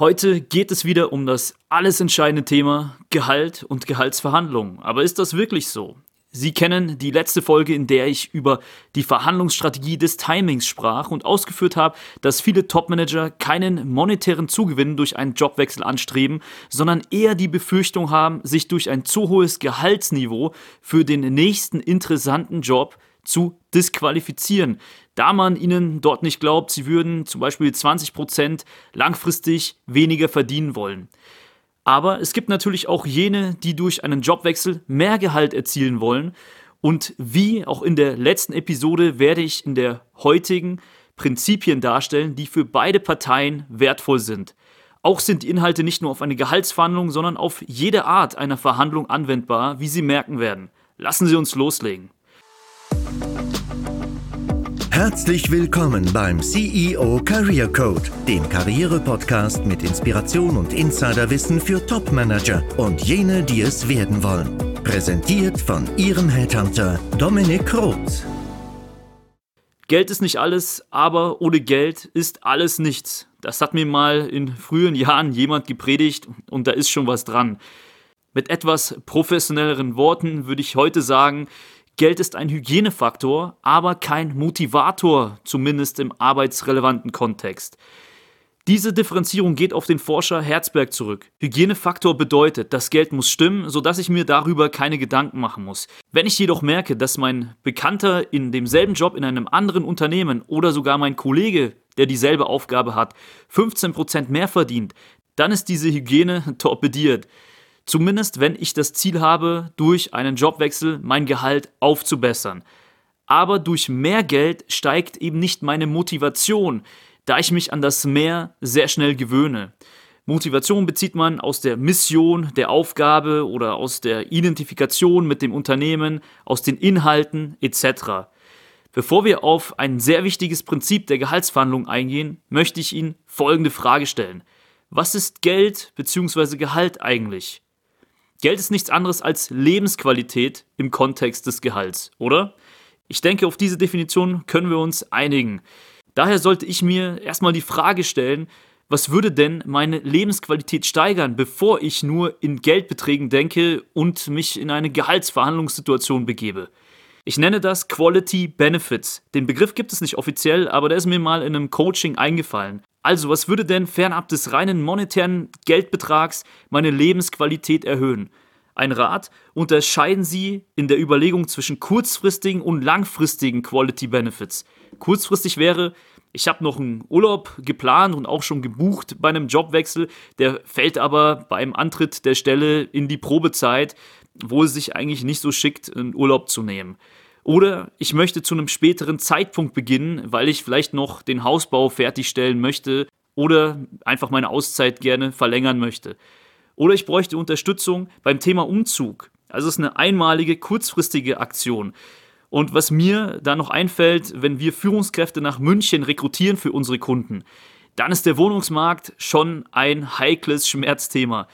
Heute geht es wieder um das alles entscheidende Thema Gehalt und Gehaltsverhandlungen. Aber ist das wirklich so? Sie kennen die letzte Folge, in der ich über die Verhandlungsstrategie des Timings sprach und ausgeführt habe, dass viele Topmanager keinen monetären Zugewinn durch einen Jobwechsel anstreben, sondern eher die Befürchtung haben, sich durch ein zu hohes Gehaltsniveau für den nächsten interessanten Job zu disqualifizieren, da man ihnen dort nicht glaubt, sie würden zum Beispiel 20% langfristig weniger verdienen wollen. Aber es gibt natürlich auch jene, die durch einen Jobwechsel mehr Gehalt erzielen wollen. Und wie auch in der letzten Episode werde ich in der heutigen Prinzipien darstellen, die für beide Parteien wertvoll sind. Auch sind die Inhalte nicht nur auf eine Gehaltsverhandlung, sondern auf jede Art einer Verhandlung anwendbar, wie Sie merken werden. Lassen Sie uns loslegen. Herzlich willkommen beim CEO Career Code, dem Karriere-Podcast mit Inspiration und Insiderwissen für Top-Manager und jene, die es werden wollen. Präsentiert von Ihrem Headhunter Dominik Roth. Geld ist nicht alles, aber ohne Geld ist alles nichts. Das hat mir mal in frühen Jahren jemand gepredigt und da ist schon was dran. Mit etwas professionelleren Worten würde ich heute sagen, Geld ist ein Hygienefaktor, aber kein Motivator, zumindest im arbeitsrelevanten Kontext. Diese Differenzierung geht auf den Forscher Herzberg zurück. Hygienefaktor bedeutet, das Geld muss stimmen, sodass ich mir darüber keine Gedanken machen muss. Wenn ich jedoch merke, dass mein Bekannter in demselben Job in einem anderen Unternehmen oder sogar mein Kollege, der dieselbe Aufgabe hat, 15% mehr verdient, dann ist diese Hygiene torpediert. Zumindest wenn ich das Ziel habe, durch einen Jobwechsel mein Gehalt aufzubessern. Aber durch mehr Geld steigt eben nicht meine Motivation, da ich mich an das Mehr sehr schnell gewöhne. Motivation bezieht man aus der Mission, der Aufgabe oder aus der Identifikation mit dem Unternehmen, aus den Inhalten etc. Bevor wir auf ein sehr wichtiges Prinzip der Gehaltsverhandlung eingehen, möchte ich Ihnen folgende Frage stellen. Was ist Geld bzw. Gehalt eigentlich? Geld ist nichts anderes als Lebensqualität im Kontext des Gehalts, oder? Ich denke, auf diese Definition können wir uns einigen. Daher sollte ich mir erstmal die Frage stellen, was würde denn meine Lebensqualität steigern, bevor ich nur in Geldbeträgen denke und mich in eine Gehaltsverhandlungssituation begebe? Ich nenne das Quality Benefits. Den Begriff gibt es nicht offiziell, aber der ist mir mal in einem Coaching eingefallen. Also, was würde denn fernab des reinen monetären Geldbetrags meine Lebensqualität erhöhen? Ein Rat, unterscheiden Sie in der Überlegung zwischen kurzfristigen und langfristigen Quality Benefits. Kurzfristig wäre, ich habe noch einen Urlaub geplant und auch schon gebucht bei einem Jobwechsel, der fällt aber beim Antritt der Stelle in die Probezeit, wo es sich eigentlich nicht so schickt, einen Urlaub zu nehmen. Oder ich möchte zu einem späteren Zeitpunkt beginnen, weil ich vielleicht noch den Hausbau fertigstellen möchte oder einfach meine Auszeit gerne verlängern möchte. Oder ich bräuchte Unterstützung beim Thema Umzug. Also es ist eine einmalige, kurzfristige Aktion. Und was mir da noch einfällt, wenn wir Führungskräfte nach München rekrutieren für unsere Kunden, dann ist der Wohnungsmarkt schon ein heikles Schmerzthema.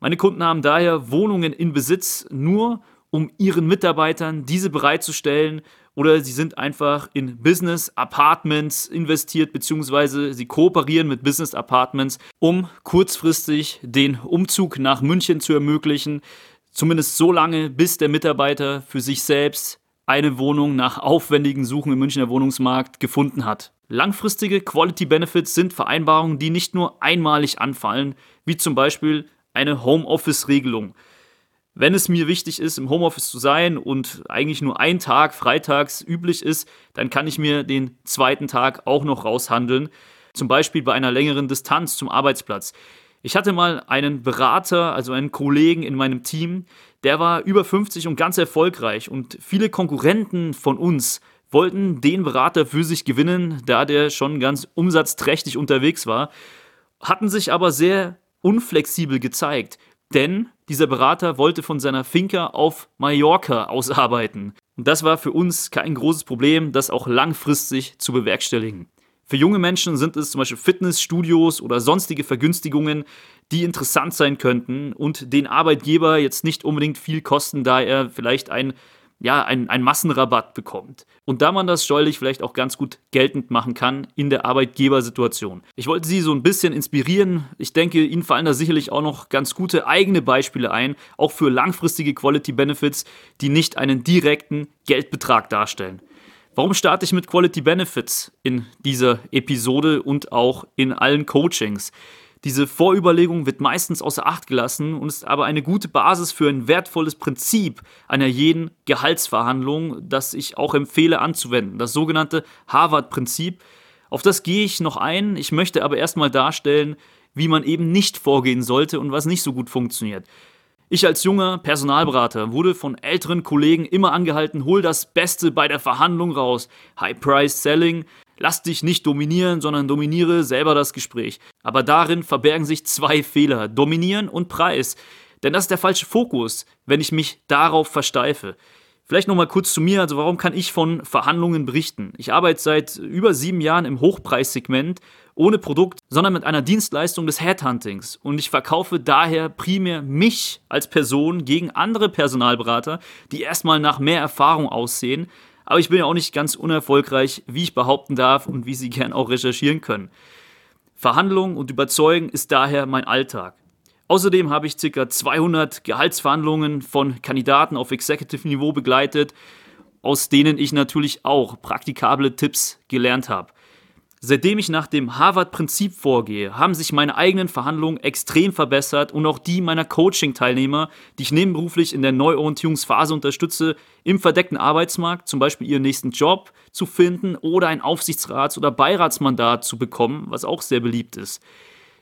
Meine Kunden haben daher Wohnungen in Besitz nur, um ihren Mitarbeitern diese bereitzustellen oder sie sind einfach in Business Apartments investiert, beziehungsweise sie kooperieren mit Business Apartments, um kurzfristig den Umzug nach München zu ermöglichen. Zumindest so lange, bis der Mitarbeiter für sich selbst eine Wohnung nach aufwendigen Suchen im Münchner Wohnungsmarkt gefunden hat. Langfristige Quality Benefits sind Vereinbarungen, die nicht nur einmalig anfallen, wie zum Beispiel eine Homeoffice-Regelung. Wenn es mir wichtig ist, im Homeoffice zu sein und eigentlich nur ein Tag freitags üblich ist, dann kann ich mir den zweiten Tag auch noch raushandeln. Zum Beispiel bei einer längeren Distanz zum Arbeitsplatz. Ich hatte mal einen Berater, also einen Kollegen in meinem Team, der war über 50 und ganz erfolgreich und viele Konkurrenten von uns wollten den Berater für sich gewinnen, da der schon ganz umsatzträchtig unterwegs war, hatten sich aber sehr unflexibel gezeigt. Denn dieser Berater wollte von seiner Finca auf Mallorca ausarbeiten. Und das war für uns kein großes Problem, das auch langfristig zu bewerkstelligen. Für junge Menschen sind es zum Beispiel Fitnessstudios oder sonstige Vergünstigungen, die interessant sein könnten und den Arbeitgeber jetzt nicht unbedingt viel kosten, da er vielleicht ein ja, einen, einen Massenrabatt bekommt. Und da man das steuerlich vielleicht auch ganz gut geltend machen kann in der Arbeitgebersituation. Ich wollte Sie so ein bisschen inspirieren. Ich denke, Ihnen fallen da sicherlich auch noch ganz gute eigene Beispiele ein, auch für langfristige Quality Benefits, die nicht einen direkten Geldbetrag darstellen. Warum starte ich mit Quality Benefits in dieser Episode und auch in allen Coachings? Diese Vorüberlegung wird meistens außer Acht gelassen und ist aber eine gute Basis für ein wertvolles Prinzip einer jeden Gehaltsverhandlung, das ich auch empfehle anzuwenden, das sogenannte Harvard-Prinzip. Auf das gehe ich noch ein, ich möchte aber erstmal darstellen, wie man eben nicht vorgehen sollte und was nicht so gut funktioniert. Ich als junger Personalberater wurde von älteren Kollegen immer angehalten, hol das Beste bei der Verhandlung raus. High Price Selling, lass dich nicht dominieren, sondern dominiere selber das Gespräch. Aber darin verbergen sich zwei Fehler, dominieren und Preis. Denn das ist der falsche Fokus, wenn ich mich darauf versteife. Vielleicht nochmal kurz zu mir, also warum kann ich von Verhandlungen berichten? Ich arbeite seit über sieben Jahren im Hochpreissegment ohne Produkt, sondern mit einer Dienstleistung des Headhuntings. Und ich verkaufe daher primär mich als Person gegen andere Personalberater, die erstmal nach mehr Erfahrung aussehen. Aber ich bin ja auch nicht ganz unerfolgreich, wie ich behaupten darf und wie Sie gern auch recherchieren können. Verhandlungen und Überzeugen ist daher mein Alltag. Außerdem habe ich ca. 200 Gehaltsverhandlungen von Kandidaten auf Executive-Niveau begleitet, aus denen ich natürlich auch praktikable Tipps gelernt habe. Seitdem ich nach dem Harvard-Prinzip vorgehe, haben sich meine eigenen Verhandlungen extrem verbessert und auch die meiner Coaching-Teilnehmer, die ich nebenberuflich in der Neuorientierungsphase unterstütze, im verdeckten Arbeitsmarkt zum Beispiel ihren nächsten Job zu finden oder ein Aufsichtsrats- oder Beiratsmandat zu bekommen, was auch sehr beliebt ist.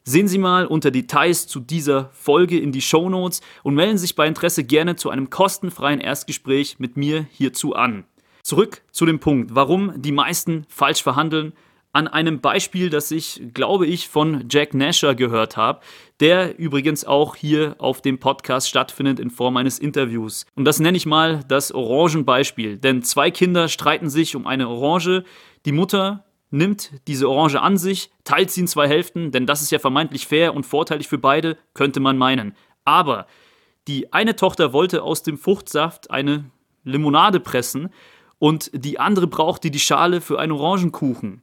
Sehen Sie mal unter Details zu dieser Folge in die Show Notes und melden sich bei Interesse gerne zu einem kostenfreien Erstgespräch mit mir hierzu an. Zurück zu dem Punkt, warum die meisten falsch verhandeln. An einem Beispiel, das ich, glaube ich, von Jack Nasher gehört habe, der übrigens auch hier auf dem Podcast stattfindet in Form eines Interviews. Und das nenne ich mal das Orangenbeispiel. Denn zwei Kinder streiten sich um eine Orange. Die Mutter nimmt diese Orange an sich, teilt sie in zwei Hälften, denn das ist ja vermeintlich fair und vorteilig für beide, könnte man meinen. Aber die eine Tochter wollte aus dem Fruchtsaft eine Limonade pressen und die andere brauchte die Schale für einen Orangenkuchen.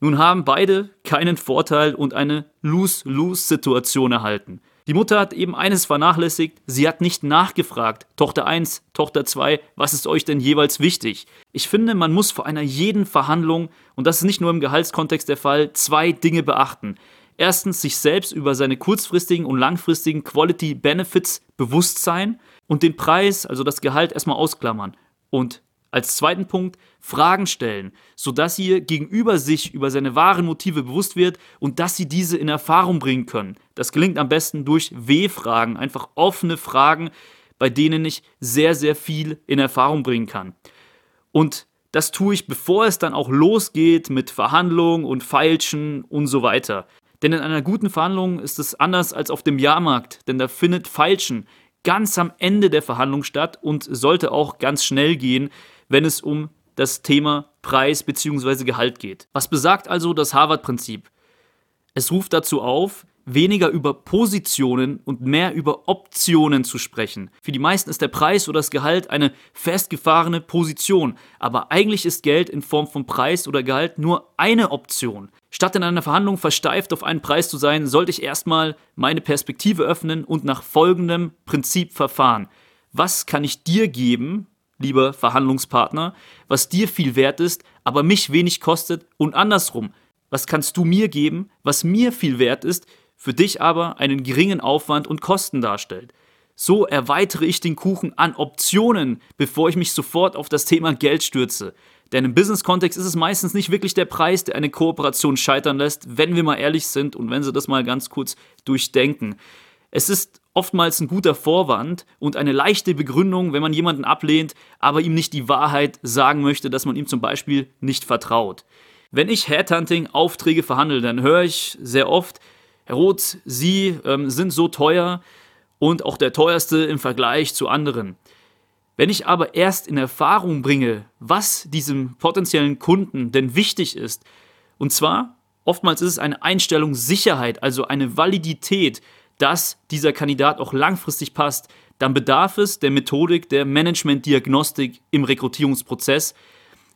Nun haben beide keinen Vorteil und eine Lose-Lose-Situation erhalten. Die Mutter hat eben eines vernachlässigt, sie hat nicht nachgefragt, Tochter 1, Tochter 2, was ist euch denn jeweils wichtig? Ich finde, man muss vor einer jeden Verhandlung, und das ist nicht nur im Gehaltskontext der Fall, zwei Dinge beachten. Erstens sich selbst über seine kurzfristigen und langfristigen Quality Benefits bewusst sein und den Preis, also das Gehalt, erstmal ausklammern. Und als zweiten Punkt Fragen stellen, sodass ihr gegenüber sich über seine wahren Motive bewusst wird und dass sie diese in Erfahrung bringen können. Das gelingt am besten durch W-Fragen, einfach offene Fragen, bei denen ich sehr, sehr viel in Erfahrung bringen kann. Und das tue ich, bevor es dann auch losgeht mit Verhandlungen und Feilschen und so weiter. Denn in einer guten Verhandlung ist es anders als auf dem Jahrmarkt, denn da findet Feilschen ganz am Ende der Verhandlung statt und sollte auch ganz schnell gehen, wenn es um das Thema Preis bzw. Gehalt geht. Was besagt also das Harvard-Prinzip? Es ruft dazu auf, weniger über Positionen und mehr über Optionen zu sprechen. Für die meisten ist der Preis oder das Gehalt eine festgefahrene Position, aber eigentlich ist Geld in Form von Preis oder Gehalt nur eine Option. Statt in einer Verhandlung versteift auf einen Preis zu sein, sollte ich erstmal meine Perspektive öffnen und nach folgendem Prinzip verfahren. Was kann ich dir geben, lieber Verhandlungspartner, was dir viel wert ist, aber mich wenig kostet und andersrum. Was kannst du mir geben, was mir viel wert ist, für dich aber einen geringen Aufwand und Kosten darstellt? So erweitere ich den Kuchen an Optionen, bevor ich mich sofort auf das Thema Geld stürze. Denn im Business-Kontext ist es meistens nicht wirklich der Preis, der eine Kooperation scheitern lässt, wenn wir mal ehrlich sind und wenn Sie das mal ganz kurz durchdenken. Es ist oftmals ein guter Vorwand und eine leichte Begründung, wenn man jemanden ablehnt, aber ihm nicht die Wahrheit sagen möchte, dass man ihm zum Beispiel nicht vertraut. Wenn ich Headhunting-Aufträge verhandle, dann höre ich sehr oft, Herr Roth, Sie ähm, sind so teuer und auch der teuerste im Vergleich zu anderen. Wenn ich aber erst in Erfahrung bringe, was diesem potenziellen Kunden denn wichtig ist, und zwar oftmals ist es eine Einstellung Sicherheit, also eine Validität, dass dieser Kandidat auch langfristig passt, dann bedarf es der Methodik der Management-Diagnostik im Rekrutierungsprozess.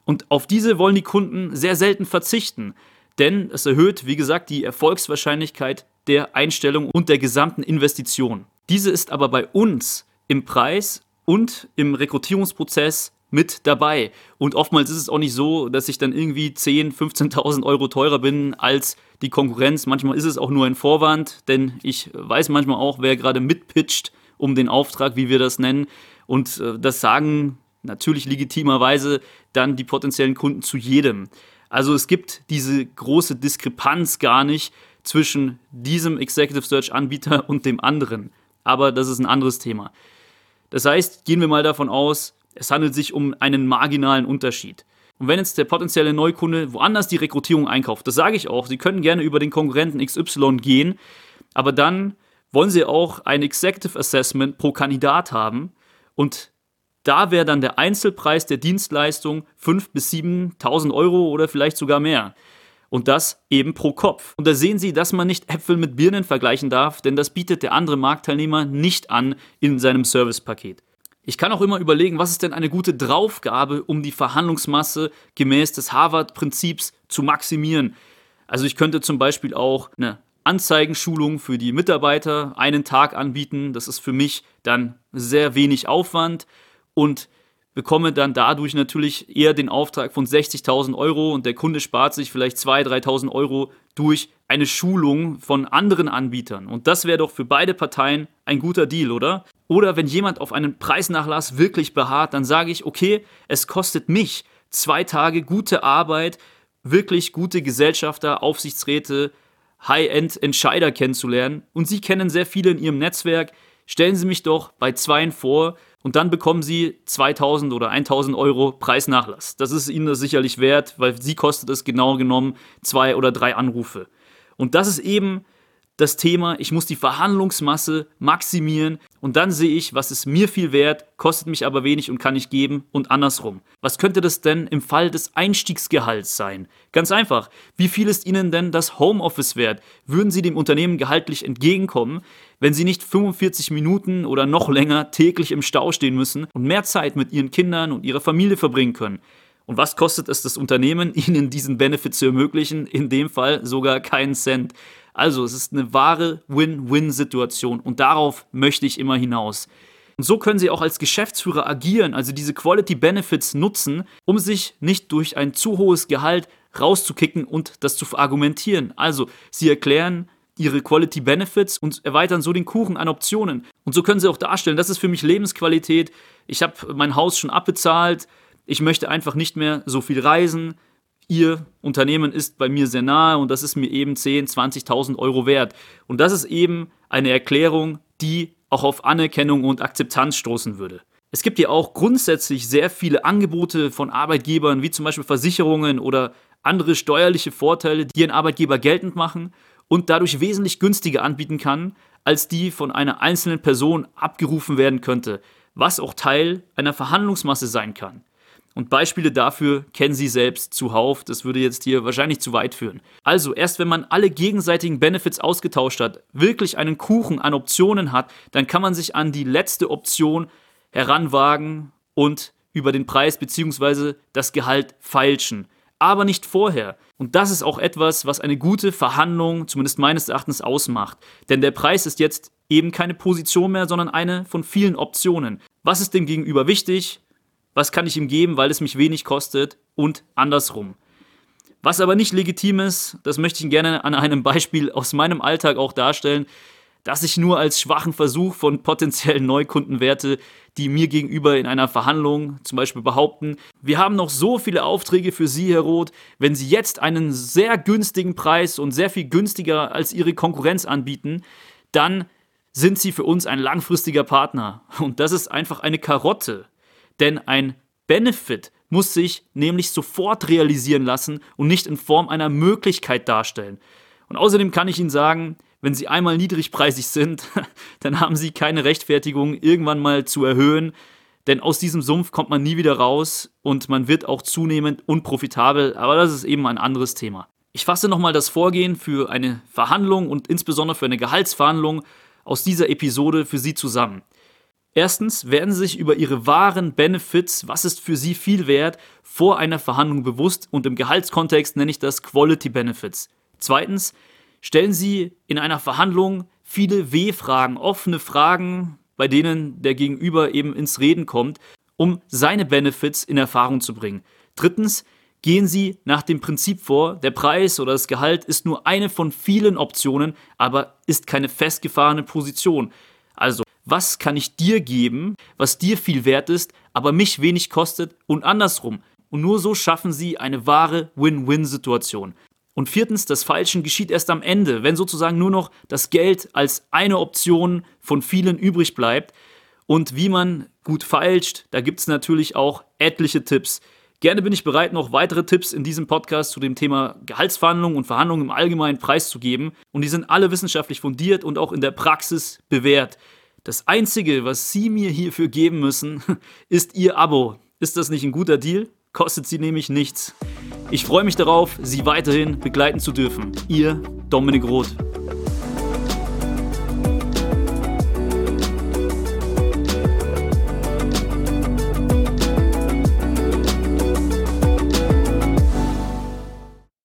Und auf diese wollen die Kunden sehr selten verzichten, denn es erhöht, wie gesagt, die Erfolgswahrscheinlichkeit der Einstellung und der gesamten Investition. Diese ist aber bei uns im Preis und im Rekrutierungsprozess mit dabei. Und oftmals ist es auch nicht so, dass ich dann irgendwie 10.000, 15.000 Euro teurer bin als die Konkurrenz. Manchmal ist es auch nur ein Vorwand, denn ich weiß manchmal auch, wer gerade mitpitcht um den Auftrag, wie wir das nennen. Und äh, das sagen natürlich legitimerweise dann die potenziellen Kunden zu jedem. Also es gibt diese große Diskrepanz gar nicht zwischen diesem Executive Search Anbieter und dem anderen. Aber das ist ein anderes Thema. Das heißt, gehen wir mal davon aus, es handelt sich um einen marginalen Unterschied. Und wenn jetzt der potenzielle Neukunde woanders die Rekrutierung einkauft, das sage ich auch, Sie können gerne über den Konkurrenten XY gehen, aber dann wollen Sie auch ein Executive Assessment pro Kandidat haben und da wäre dann der Einzelpreis der Dienstleistung 5.000 bis 7.000 Euro oder vielleicht sogar mehr. Und das eben pro Kopf. Und da sehen Sie, dass man nicht Äpfel mit Birnen vergleichen darf, denn das bietet der andere Marktteilnehmer nicht an in seinem Servicepaket. Ich kann auch immer überlegen, was ist denn eine gute Draufgabe, um die Verhandlungsmasse gemäß des Harvard-Prinzips zu maximieren. Also ich könnte zum Beispiel auch eine Anzeigenschulung für die Mitarbeiter einen Tag anbieten. Das ist für mich dann sehr wenig Aufwand und bekomme dann dadurch natürlich eher den Auftrag von 60.000 Euro und der Kunde spart sich vielleicht 2.000, 3.000 Euro durch eine Schulung von anderen Anbietern. Und das wäre doch für beide Parteien ein guter Deal, oder? Oder wenn jemand auf einen Preisnachlass wirklich beharrt, dann sage ich, okay, es kostet mich zwei Tage gute Arbeit, wirklich gute Gesellschafter, Aufsichtsräte, High-End-Entscheider kennenzulernen. Und Sie kennen sehr viele in Ihrem Netzwerk. Stellen Sie mich doch bei zweien vor und dann bekommen Sie 2000 oder 1000 Euro Preisnachlass. Das ist Ihnen das sicherlich wert, weil Sie kostet es genau genommen zwei oder drei Anrufe. Und das ist eben das Thema, ich muss die Verhandlungsmasse maximieren und dann sehe ich, was ist mir viel wert, kostet mich aber wenig und kann ich geben und andersrum. Was könnte das denn im Fall des Einstiegsgehalts sein? Ganz einfach, wie viel ist Ihnen denn das Homeoffice wert? Würden Sie dem Unternehmen gehaltlich entgegenkommen, wenn Sie nicht 45 Minuten oder noch länger täglich im Stau stehen müssen und mehr Zeit mit Ihren Kindern und Ihrer Familie verbringen können? Und was kostet es das Unternehmen, Ihnen diesen Benefit zu ermöglichen? In dem Fall sogar keinen Cent. Also es ist eine wahre Win-Win-Situation und darauf möchte ich immer hinaus. Und so können Sie auch als Geschäftsführer agieren, also diese Quality Benefits nutzen, um sich nicht durch ein zu hohes Gehalt rauszukicken und das zu verargumentieren. Also Sie erklären Ihre Quality Benefits und erweitern so den Kuchen an Optionen. Und so können Sie auch darstellen, das ist für mich Lebensqualität. Ich habe mein Haus schon abbezahlt. Ich möchte einfach nicht mehr so viel reisen. Ihr Unternehmen ist bei mir sehr nahe und das ist mir eben 10, 20.000 Euro wert. Und das ist eben eine Erklärung, die auch auf Anerkennung und Akzeptanz stoßen würde. Es gibt ja auch grundsätzlich sehr viele Angebote von Arbeitgebern, wie zum Beispiel Versicherungen oder andere steuerliche Vorteile, die ein Arbeitgeber geltend machen und dadurch wesentlich günstiger anbieten kann, als die von einer einzelnen Person abgerufen werden könnte, was auch Teil einer Verhandlungsmasse sein kann. Und Beispiele dafür kennen Sie selbst zuhauf. Das würde jetzt hier wahrscheinlich zu weit führen. Also, erst wenn man alle gegenseitigen Benefits ausgetauscht hat, wirklich einen Kuchen an Optionen hat, dann kann man sich an die letzte Option heranwagen und über den Preis bzw. das Gehalt feilschen. Aber nicht vorher. Und das ist auch etwas, was eine gute Verhandlung, zumindest meines Erachtens, ausmacht. Denn der Preis ist jetzt eben keine Position mehr, sondern eine von vielen Optionen. Was ist dem Gegenüber wichtig? Was kann ich ihm geben, weil es mich wenig kostet und andersrum. Was aber nicht legitim ist, das möchte ich gerne an einem Beispiel aus meinem Alltag auch darstellen, dass ich nur als schwachen Versuch von potenziellen Neukunden werte, die mir gegenüber in einer Verhandlung zum Beispiel behaupten, wir haben noch so viele Aufträge für Sie, Herr Roth, wenn Sie jetzt einen sehr günstigen Preis und sehr viel günstiger als Ihre Konkurrenz anbieten, dann sind Sie für uns ein langfristiger Partner. Und das ist einfach eine Karotte. Denn ein Benefit muss sich nämlich sofort realisieren lassen und nicht in Form einer Möglichkeit darstellen. Und außerdem kann ich Ihnen sagen, wenn Sie einmal niedrigpreisig sind, dann haben Sie keine Rechtfertigung, irgendwann mal zu erhöhen, denn aus diesem Sumpf kommt man nie wieder raus und man wird auch zunehmend unprofitabel, aber das ist eben ein anderes Thema. Ich fasse nochmal das Vorgehen für eine Verhandlung und insbesondere für eine Gehaltsverhandlung aus dieser Episode für Sie zusammen. Erstens werden Sie sich über Ihre wahren Benefits, was ist für Sie viel wert, vor einer Verhandlung bewusst und im Gehaltskontext nenne ich das Quality Benefits. Zweitens stellen Sie in einer Verhandlung viele W-Fragen, offene Fragen, bei denen der Gegenüber eben ins Reden kommt, um seine Benefits in Erfahrung zu bringen. Drittens gehen Sie nach dem Prinzip vor, der Preis oder das Gehalt ist nur eine von vielen Optionen, aber ist keine festgefahrene Position. Also, was kann ich dir geben, was dir viel wert ist, aber mich wenig kostet und andersrum. Und nur so schaffen Sie eine wahre Win-Win-Situation. Und viertens, das Falschen geschieht erst am Ende, wenn sozusagen nur noch das Geld als eine Option von vielen übrig bleibt. Und wie man gut feilscht, da gibt es natürlich auch etliche Tipps. Gerne bin ich bereit, noch weitere Tipps in diesem Podcast zu dem Thema Gehaltsverhandlungen und Verhandlungen im Allgemeinen preiszugeben. Und die sind alle wissenschaftlich fundiert und auch in der Praxis bewährt. Das Einzige, was Sie mir hierfür geben müssen, ist Ihr Abo. Ist das nicht ein guter Deal? Kostet Sie nämlich nichts. Ich freue mich darauf, Sie weiterhin begleiten zu dürfen. Ihr Dominik Roth.